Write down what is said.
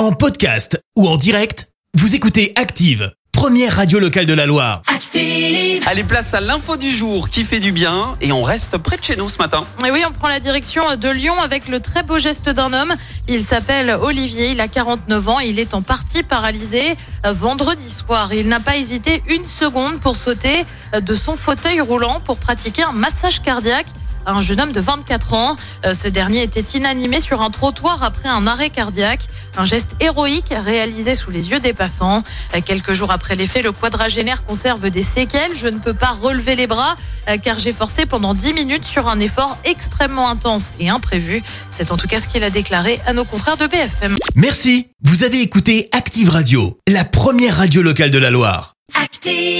En podcast ou en direct, vous écoutez Active, première radio locale de la Loire. Active. Allez, place à l'info du jour qui fait du bien et on reste près de chez nous ce matin. Et oui, on prend la direction de Lyon avec le très beau geste d'un homme. Il s'appelle Olivier, il a 49 ans, il est en partie paralysé. Vendredi soir, il n'a pas hésité une seconde pour sauter de son fauteuil roulant pour pratiquer un massage cardiaque à un jeune homme de 24 ans. Euh, Ce dernier était inanimé sur un trottoir après un arrêt cardiaque. Un geste héroïque réalisé sous les yeux des passants. Euh, Quelques jours après les faits, le quadragénaire conserve des séquelles. Je ne peux pas relever les bras euh, car j'ai forcé pendant 10 minutes sur un effort extrêmement intense et imprévu. C'est en tout cas ce qu'il a déclaré à nos confrères de BFM. Merci, vous avez écouté Active Radio, la première radio locale de la Loire. Active.